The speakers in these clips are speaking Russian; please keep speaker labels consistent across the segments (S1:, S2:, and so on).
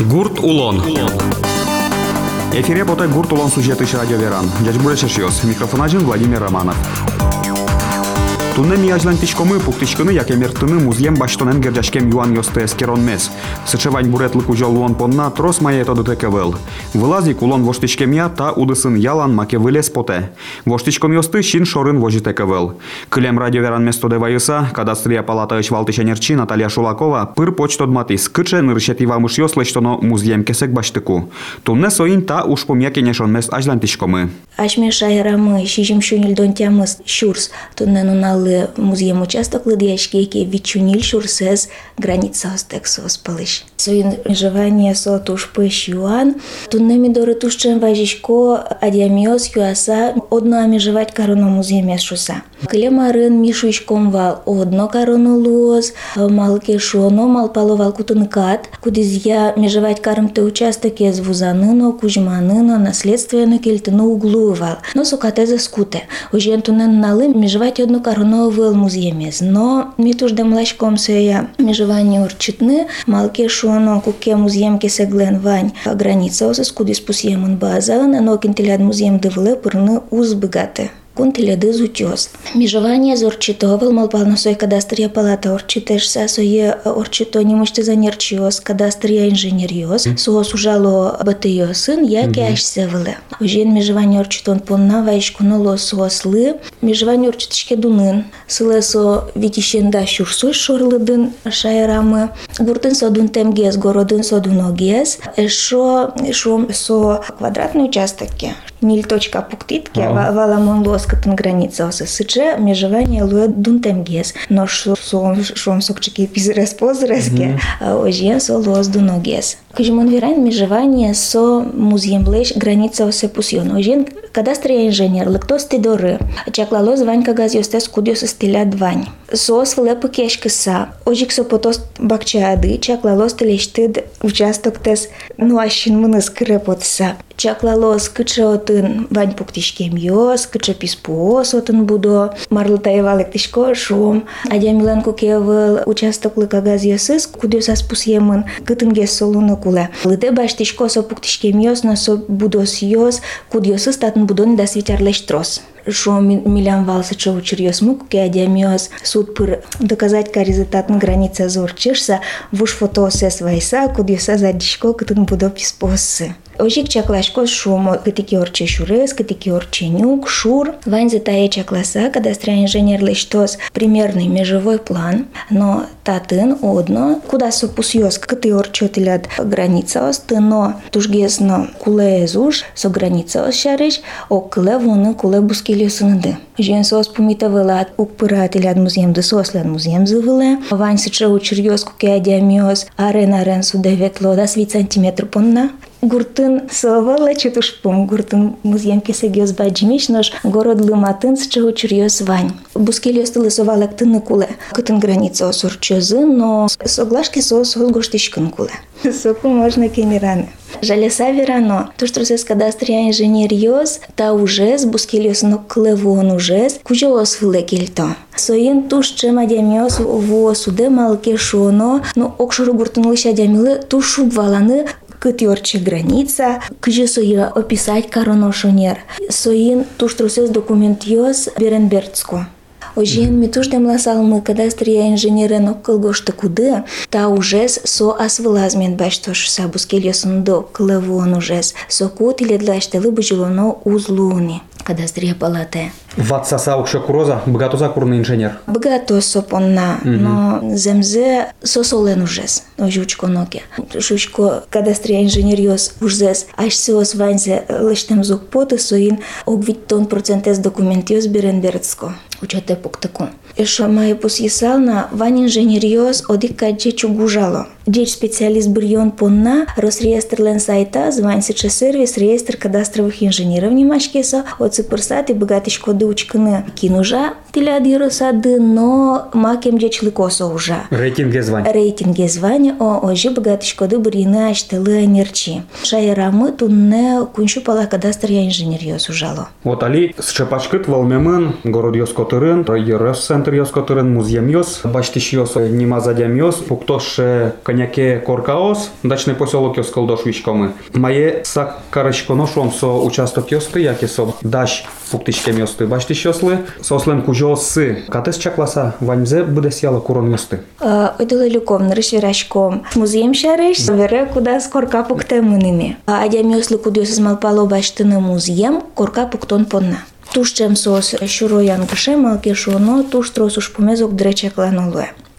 S1: Гурт Улон. Эфире потай Гурт Улон сюжеты радио Веран. Дядь Бурешешиос. Микрофон один Владимир Романов. Тунне мияжлан тичкомы пуктичкыны як эмертыны музлем баштонен гердяшкем юан йосты эскерон мес. Сычевань буретлык ужал луон понна трос мае тоды текевел. Вылази кулон воштичкем я та удысын ялан маке вылез поте. Воштичком йосты шин шорын вожи текевел. Кылем радио веран место девайыса, кадастрия палата ычвалтышенерчи Наталья Шулакова пыр почтод матис кыче ныршетива мыш йослыштоно музлем кесек баштыку. Тунне соин та ушпом якенешон мес ажлан тичкомы.
S2: Ашме шайрамы, шижим шунил тямыс шурс, тунне нунал коли музеєм участок лидячки, який відчуніль шурсез границя остексос палиш. Соїн живання со туш пиш юан, туннемі дори тушчен важічко адіаміос юаса одно амі живать кароно музеєм шуса. Клемарын мишуйшком вал одно кароно луоз, малки шоно мал паловал кутынкат, кудіз я межевать карым те участок ез вузаныно, кужманыно, наследственно кельтыно углувал. Но сукатезе скуте. Ужен тунен налы межевать одно кароно новый музеемез. Но ми тужде млашком я межевание урчитны, малке шоно куке музеем кесеглен вань граница осес кудис пусьемон база, но кентеляд музеем девле пырны узбыгате кунтиледы зутёс. Межевание зорчитовал малпалносой кадастрия палата. Орчитешса сое орчито немышты занерчиос кадастрия инженериос суос ужало батыё сын яки ашсевылы. Ужен межевание орчитон понна вайшкуноло суослы межевание орчитышке дунын. Сылы со витишенда шурсуй шорлыдын шайрамы гуртын содун темгес городын содуногес эшо шом со квадратный участокке ниль точка пуктитке валамон лос скъпен граница с СЧ межевание луе дунтемгес, но шум сокчики пизрес позреске, ожен со лос дуногес. Кыжмон верайн межевание со музеем блеш граница се пусион. Ожен кадастрия инженер, лыктос тидоры, чаклало званька газ йостес кудиос стиля двань. Сос влепы кешкыса, ожик со потос бакчаады, чаклало стелештыд участок тес, ну ащин мыныс кырепотса. Чаклало скыче отын вань пуктишкем йос, скыче писпуос отын будо, марлытаевалек тишко шум. Адя милан кукевыл участок лыка газ йосыс, кудиос аспусьемын, кытынгес солуны куле. Лыте баштишко со пуктишкем йос, но со будос йос, куд йосыс татын будон да свитярлеш трос шо милям валса чо учерьез мук ке адямиос суд пыр доказать ка результат граница зор чешса вуш фото сес вайса куд йоса задишко кытын будо писпосы. Ожик чаклашко шумо, кытики орче шурес, кытики орче нюк, шур. Ванзе тае чакласа, кадастра инженер лештос примерный межевой план, но татын одно, куда сопус йос, кыты орче тилят граница ос, но тужгесно куле эзуш, со граница ос шарыш, о кыле вуны куле бускилio сынды. Жен сос пумита вылат, ук пыра тилят музеем да сос ляд музеем зывыле, вань сыча учерьез куке адиамиос, арен арен судаветло да свит сантиметр понна, Гуртын сылавала четушпум, гуртын музеем кесегез баджимиш наш город лыматын с чего чурьез вань. Бускелиос тылы совалек тыны куле. Кытын граница осур чözы, но соглашки со созгоштишкын куле. Соку можно кемираны. Жалеса верано, то что с кадастрия инженериос, та уже с бускелиос но клевон уже, кужос влекельто. Соин туш чема дямиос во суде малке шоно, но окшуру гуртын лыша дямилы тушу валаны cât orice granița, cât să описать короношонер. Соин туштрусес документиос Беренберцко. Ожен митуш демла салмы кадастрия инженерен оккылгошты куды, та ужес со асвылазмен баштош сабускельосундо клевон ужес, со кут или длаштелы быжилоно узлуни кадастрия палате.
S1: Ватса саукша куроза, богатоза курный инженер.
S2: Богато сопонна, но земзе сосолен ужес, ожучко ноке. Шучко кадастрия инженериос ужес, аж сеос ванзе лештем зук поты соин огвит тон процентес документиос беренберцко. Учете пуктаку. Ешо мае посјесална ван инженериос одика джечу гужало. Джеч специалист брион понна Росреестр лен сайта звань сече сервис реестр кадастровых инженеров немашкеса от сыпырсат и богатышко дучканы кинужа тиляди сады, но макем джеч лыкосо уже.
S1: Рейтинге звань.
S2: Рейтинге звань о ожи богатышко ды брины аштылы нерчи. Шайрамы тунне куншу пала кадастр я инженериос ужало.
S1: Вот али с чепачкыт волмемын город йоскотырын, ерес центр йоскотырын, музеем йос, баштиш йос, нима задям йос, пуктош, няке коркаос, дачный поселок ёскал дош вишкомы. Мае сакарышконо шом со участок ёсты, яке со даш пуктишкем ёсты. Башти шёслы, сослем кужосы. Катес чакласа, ваньзе буде сяла курон ёсты.
S2: Ödülü lükom, nırış viraşkom. Muzeyim şarış, veре куда с корка пуктемыними. Адям ёслы кудёсыз малпало баштыны музеем, корка пуктон понна. Тушчем сос шуроян кыше малке шуно, туш трос уж помезок дре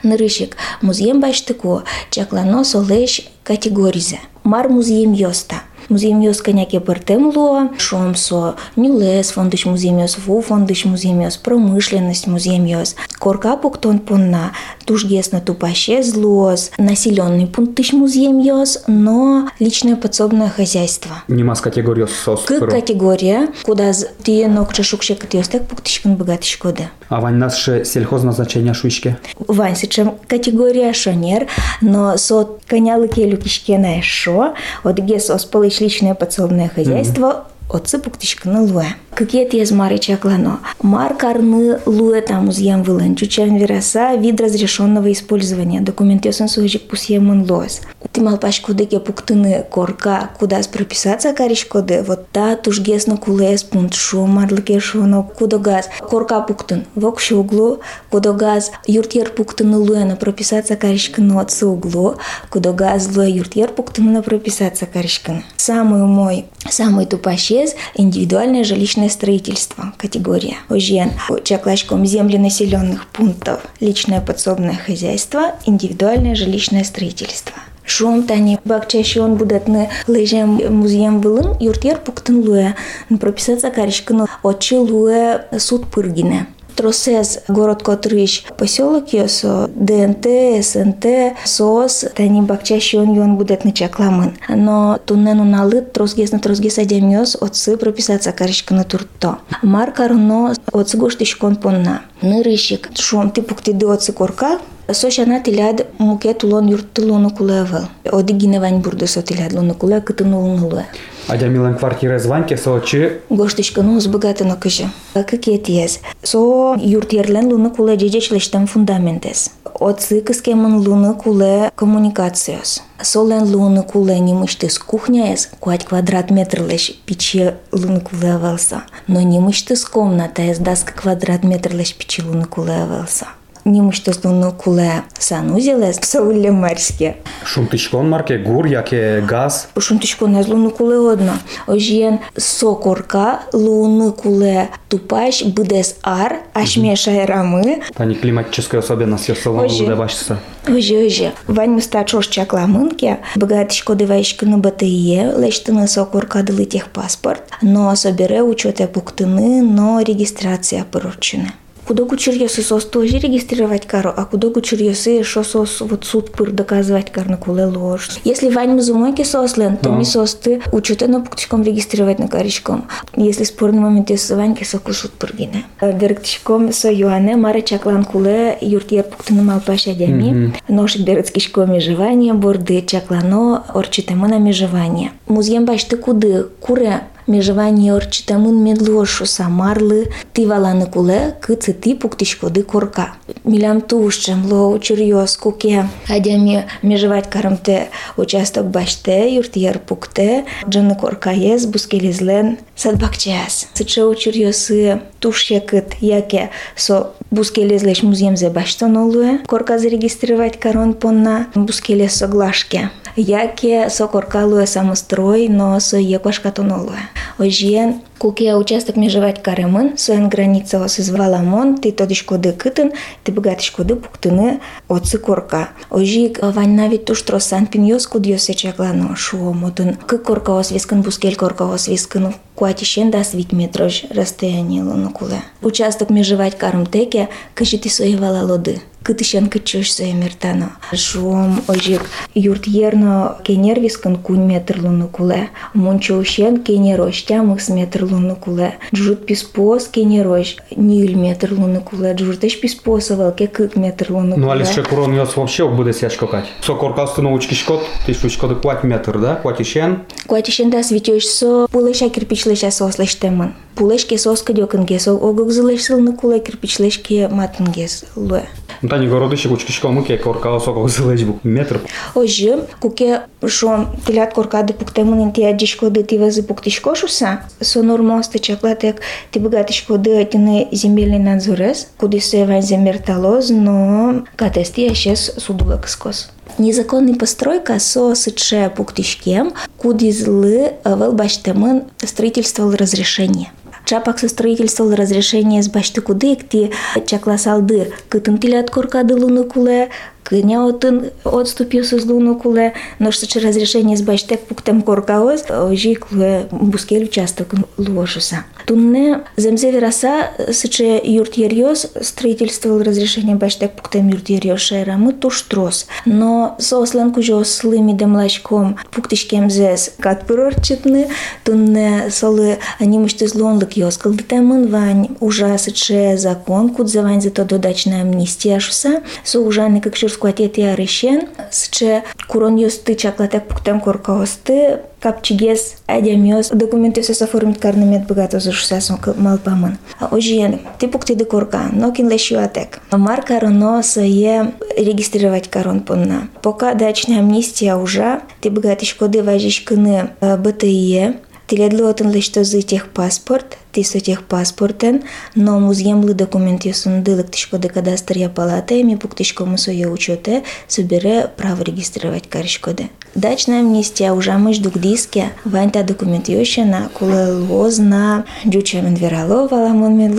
S2: Нырышик, музеем баштыку, чаклано солеш категоризе. Мар музеем ёста. Музеймиос коняке пыртем луа, шомсо, нюлес фондыш музеймиос, ву фондыш музеймиос, промышленность музеймиос. Корка пуктон пунна, тужгесно тупаще злоз, населенный пунктыш музеймиос, но личное подсобное хозяйство.
S1: Нимас категориос сос.
S2: К категория, куда ты нокче шукше катиостек пуктышкан богатыш кода.
S1: А вань нас ше сельхозназначение шуйшке?
S2: Вань сечем категория шонер, но со коняли келюкишке на шо, от гес оспалыш личное подсобное хозяйство, Отцы пуктишканы луэ. Какие тез мари чаклано? Мар карны луэ там узьям вылен. Чучан вираса вид разрешенного использования. Документесон сужик пусьемын лоес. Ты малпаш кудеке пуктыны корка, куда прописаться кариш коде. Вот та тужгесно кулес пункт шо марлыке шоно кудогаз. Корка пуктын. Вок углу. Кудогаз юртьер пуктыны луэна прописаться каришканы отцы углу. Кудогаз луэ юртьер пуктыны прописаться каришканы. Самый мой, самый ЧС – индивидуальное жилищное строительство, категория. ОЖН – чаклачком земли населенных пунктов, личное подсобное хозяйство, индивидуальное жилищное строительство. Шум тани бакчашон будатны лежем музеем вылын юртер пуктын луя прописаться каришканы отчы луя суд пыргине. Тросез, город Котрыш, поселок Йосо, ДНТ, СНТ, СОС, тани бакчащи он ён будет на чакламын. Но туннену налыт тросгес на тросгес адемьос отцы прописаться каришка на турто. Марка руно отцы гоштишкон понна. Нырышик, шум ты пукти до отцы корка, Сошана тиляд муке тулон юрт тулону кулевел. Оди гиневань бурду со тиляд лону куле кытыну лунуле.
S1: Адя милен квартира званьке со чи
S2: Гоштишка ну сбогата на кыжы. Какие тиес? Со юрт ерлен луну куле джеджечлештем фундаментес. Отцы кыскемын луну куле коммуникациос. Солен луну куле нимыштыс кухняес, куать квадрат метр леш пичи луну куле велса. Но нимыштыс комната ес даска квадрат метр леш пичи луну куле велса. Нимыштыс луну куле санузелес псауле марске.
S1: шумтишкон марке гур, яке газ.
S2: Шунтишко не луну куле одно. Ожен сокорка луну куле тупаш бидес ар, аш мешай рамы.
S1: Тани климатическая особенность
S2: Ожи.
S1: буде башса.
S2: Оже, оже. Вань мыста чош чакла мынке. Богатышко дывайшка на БТЕ, лештыны сокорка дылы техпаспорт. Но собере учете пуктыны, но регистрация поручена. Куда кучерьесы сос тоже регистрировать кару, а куда кучерьесы шо сос вот суд пыр доказывать карну куле ложь. Если вань музумойки сослен, то
S1: Да.
S2: ми сос ты учете на пуктичком регистрировать на каричком. Если спорный момент есть ваньки соку суд пыргине. Берктичком со юане маре чаклан куле юртьер пуктыны малпаша дями. Ношик берецкишко межевание, борды чаклано орчитему на межевание. Музеем башты куды, куре межевание орчитамын медлошу самарлы, ты валаны куле, кыцы ты пуктишкоды корка. Милям тушчем ло чурьос куке, адями межевать карамте участок баште, юртьер пукте, джаны корка ес, бускелизлен, садбакчас. Сыче учурьосы тушья кыт, яке со бускелизлеш музеемзе баштонолуе, корка зарегистрировать карон понна бускелес соглашке. jakie so korkalu je samostroji, no so je koška tonoloje. Ožien куке участок межевать каремын, соен граница ос из валамон, ты тодишкоды кытын, ты богатишкоды пуктыны отцы корка. Ожик вань навит туш тросан пиньос кудьос сечаклано шуомотын. Кы корка ос вискын бускель корка ос вискын куатишен да свит метрож расстояние лунукуле. Участок межевать кармтеке, кыжити соевала лоды. Кытышен кычош соемертано. Шуом ожик юрт ерно кенер вискын кунь метр лунукуле. Мончоушен кенерош тямыкс метр лунукуле. Джут писпос кенерош ниль метр лунукуле. Джуртеш писпосовал ке кык метр лунукуле.
S1: Ну, али ще курон ёс вообще буде сячко кать. Со коркасту научки шкот, ты шучкоды квать метр, да? Кватишен.
S2: Куатишен да свитёш со пулеша кирпичлеша сослештемын. Пулешке соска дёкын гес огок зылеш сылны куле кирпичлешке матын гес луэ.
S1: Тани городище кучкишко муке корка сокол зылеж бу метр.
S2: Ожи, куке шо тилят корка де пуктемын ти адишко де ти везе пуктишко шуса, со нормосты чаклатек ти богатишко де тине земельный надзорес, куди се вань земерталоз, но катести ещес судулакскос. Незаконный постройка со сыче пуктишкем, куди злы вел баштемын строительствовал разрешение. Чапак со строительствовал разрешение с башты куды, кти чакласалды, кытын тилят коркады луны куле, Кыня отын отступил с луну куле, но что разрешение с баштек пуктем коркаос, ожи куле бускель участок ложуса. Тунне земзе вераса сыче юрт ерьез строительствовал разрешение баштек пуктем юрт ерьез шайрамы трос. Но сослен кужо слыми демлачком пуктишкем зес кат пырорчетны, тунне солы анимышты злонлык йоскал детемын вань ужасыче закон, кудзавань за то додачная амнистия шуса, со ужаны как scoate iarășen, ce curonios tâcea clatea putem corca oste, capciges ademios documentos să formit carnemet băgatos să să malpaman. Ojien, tipul te de corca, no kin leșioatec. Marca rono să e registrировать корон пунна. Пока дачная амнистия уже, ты богатый шкоды важишь кыны БТИЕ, Теледлотен лишь за техпаспорт, тисо техпаспортен, но муземлы документи сундылык тишко де кадастрия палата, ми пуктишко мусоя учете, собере право регистрировать каришкоде. Дачная амнистия уже мыш дук диске, ванта документ на куле лоз на джуча медверало валамон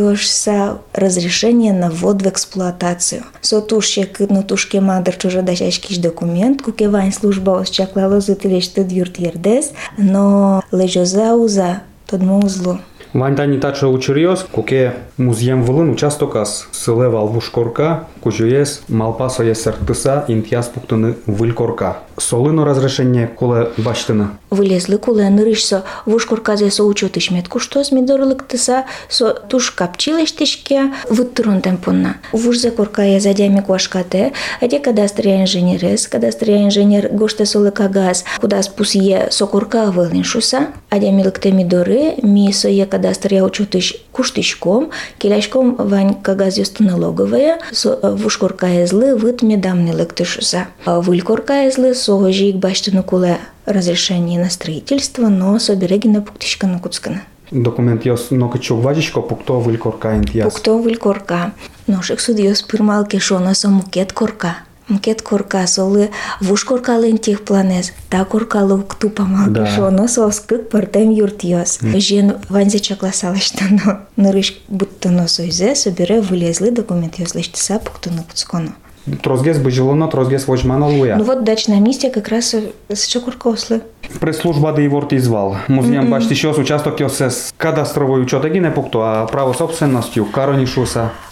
S2: разрешение на ввод в эксплуатацию. Сотушке кыдну тушке мадр чужа дачашкиш документ, куке вань служба осчакла лозы тилешты дюрт ердес, но лежоза уза тодмо узло.
S1: Вантани тача учерьез, куке музеем вылын участокас сыле валвуш корка, кучуес малпасо есер тыса интияс пуктыны выль корка. Солыно разрешение коле баштыны.
S2: Вылезли куле нырышса вуш корказе со учет ишмет куштоз мидорлык тыса со туш капчилеш тишке выттырун темпунна. Вушзе корка я задями куашкате, аде кадастрия инженерес, кадастрия инженер гоште солы кагаз, куда спусье со корка вылын шуса, аде милыкте мидоры, ми со е кадастрия учетыш куштишком, келяшком вань кагаз налоговая, со вуш корка езлы выт медамны лыктышуса. Выль корка езлы согожик баштыны куле разрешение на строительство, но соберегина пуктишка на куцкана.
S1: Документ јос нока чук вадишко пукто вил корка ентијас.
S2: Пукто вил корка. Ношек судиос пирмал кешона со мукет корка. Мукет корка солы вуш коркалын тех планез, та коркалы кту памал да. кешоно соскык партем юртиос. Жен ванзе чакласалыштано. Нырыш будто носойзе собере вылезли документ ёслыштыса пукто на куцконо.
S1: Трозгес Бажилона, Трозгес Вожмана Луя.
S2: Ну вот дачная миссия как раз с Чокуркослы.
S1: Прес-служба да его звал. Музеем mm-hmm. бачите ще участок с кадастровою учетаги не пукто, а право собственностью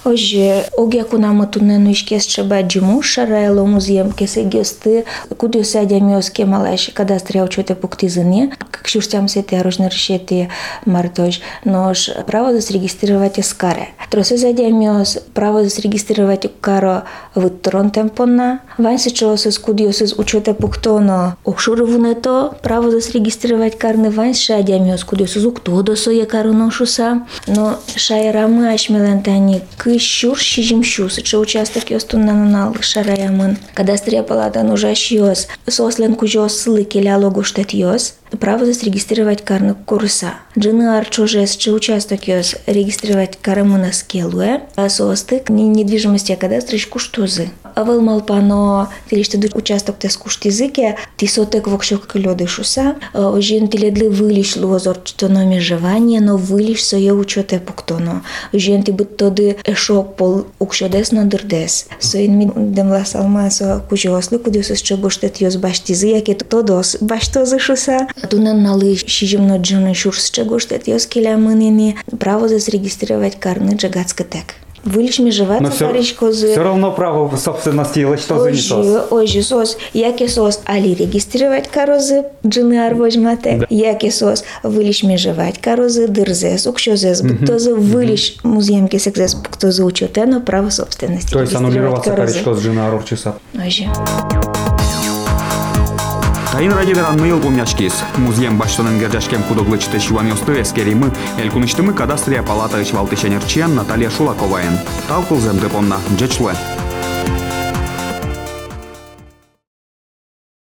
S1: каронишуса.
S2: Оже, оге куна матунену ишкес чеба джиму шарайло музеем кесе гесты, куди сядя миоске малаш кадастрия учете пуктизыне, как шурстям сети оружны решети мартож, нож право зарегистрировать эскаре. Тросе задя миос право зарегистрировать каро выттрон темпона, ванси чоосыз кудиосыз учете пуктоно, охшурывунето, право зарегистрировать карны ванс шадя миос кудиосыз уктодо сое кароношуса, но шайрамы ашмелантани кы щур шижим щус, че участок ёстун нанал шараямын. Кадастрия палата нужаш ёс, сослен кужос сылы келяло гуштет ёс, право зарегистрировать карны курса. Джины арчужес, че участок ёс регистрировать карамына скелуэ, а состык недвижимости кадастрыш куштузы. Авыл малпано тилиште участок тес куштизыке, тисотек вокшок лёды шуса, ожин тиледлы вылиш лозор чтоно межевание, но вылиш сое учете пуктоно. Ожин ти быт тоды шок пол укшодес на дырдес. Соин ми демла салма со кужослы, кудюс с чогоштет йос баштизы, яке тодос баштозы шуса. Тунен налы шижимно джуны шурс чогоштет йос келя мынини, право зарегистрировать карны джагацкатек. Вылиш межевать
S1: Но все,
S2: козы.
S1: все равно право собственности или что за не сос.
S2: Ой, сос, яке сос, али регистрировать корозы, джины арвожмате, яке сос, вылиш межевать корозы, дырзес, укшозес, бктозы, вылиш музеемке сексес, бктозы учетено право собственности.
S1: То есть аннулироваться коричко с джины арвчеса.
S2: Ой,
S1: Кайын радиоверан мыйыл помняшкис. Музеем баштанын гержашкем кудоглычты шивамёсты эскеримы, элкуныштымы кадастрия палата ичвалтышенерчен Наталья Шулаковаен. Талкылзем депонна, джечлуэн.